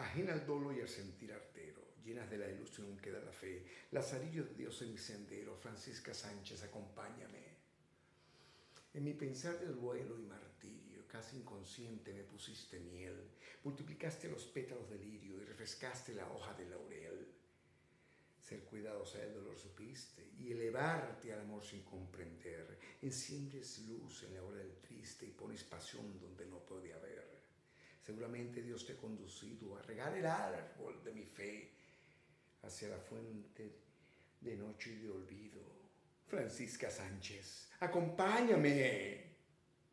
Ajena al dolo y al sentir artero, llenas de la ilusión que da la fe, Lazarillo de Dios en mi sendero, Francisca Sánchez, acompáñame. En mi pensar del duelo y martirio, casi inconsciente me pusiste miel, multiplicaste los pétalos de lirio y refrescaste la hoja de laurel. Ser cuidadosa del dolor supiste y elevarte al amor sin comprender. Enciendes luz en la hora del triste y pones pasión donde no. Seguramente Dios te ha conducido a regar el árbol de mi fe hacia la fuente de noche y de olvido. Francisca Sánchez, acompáñame.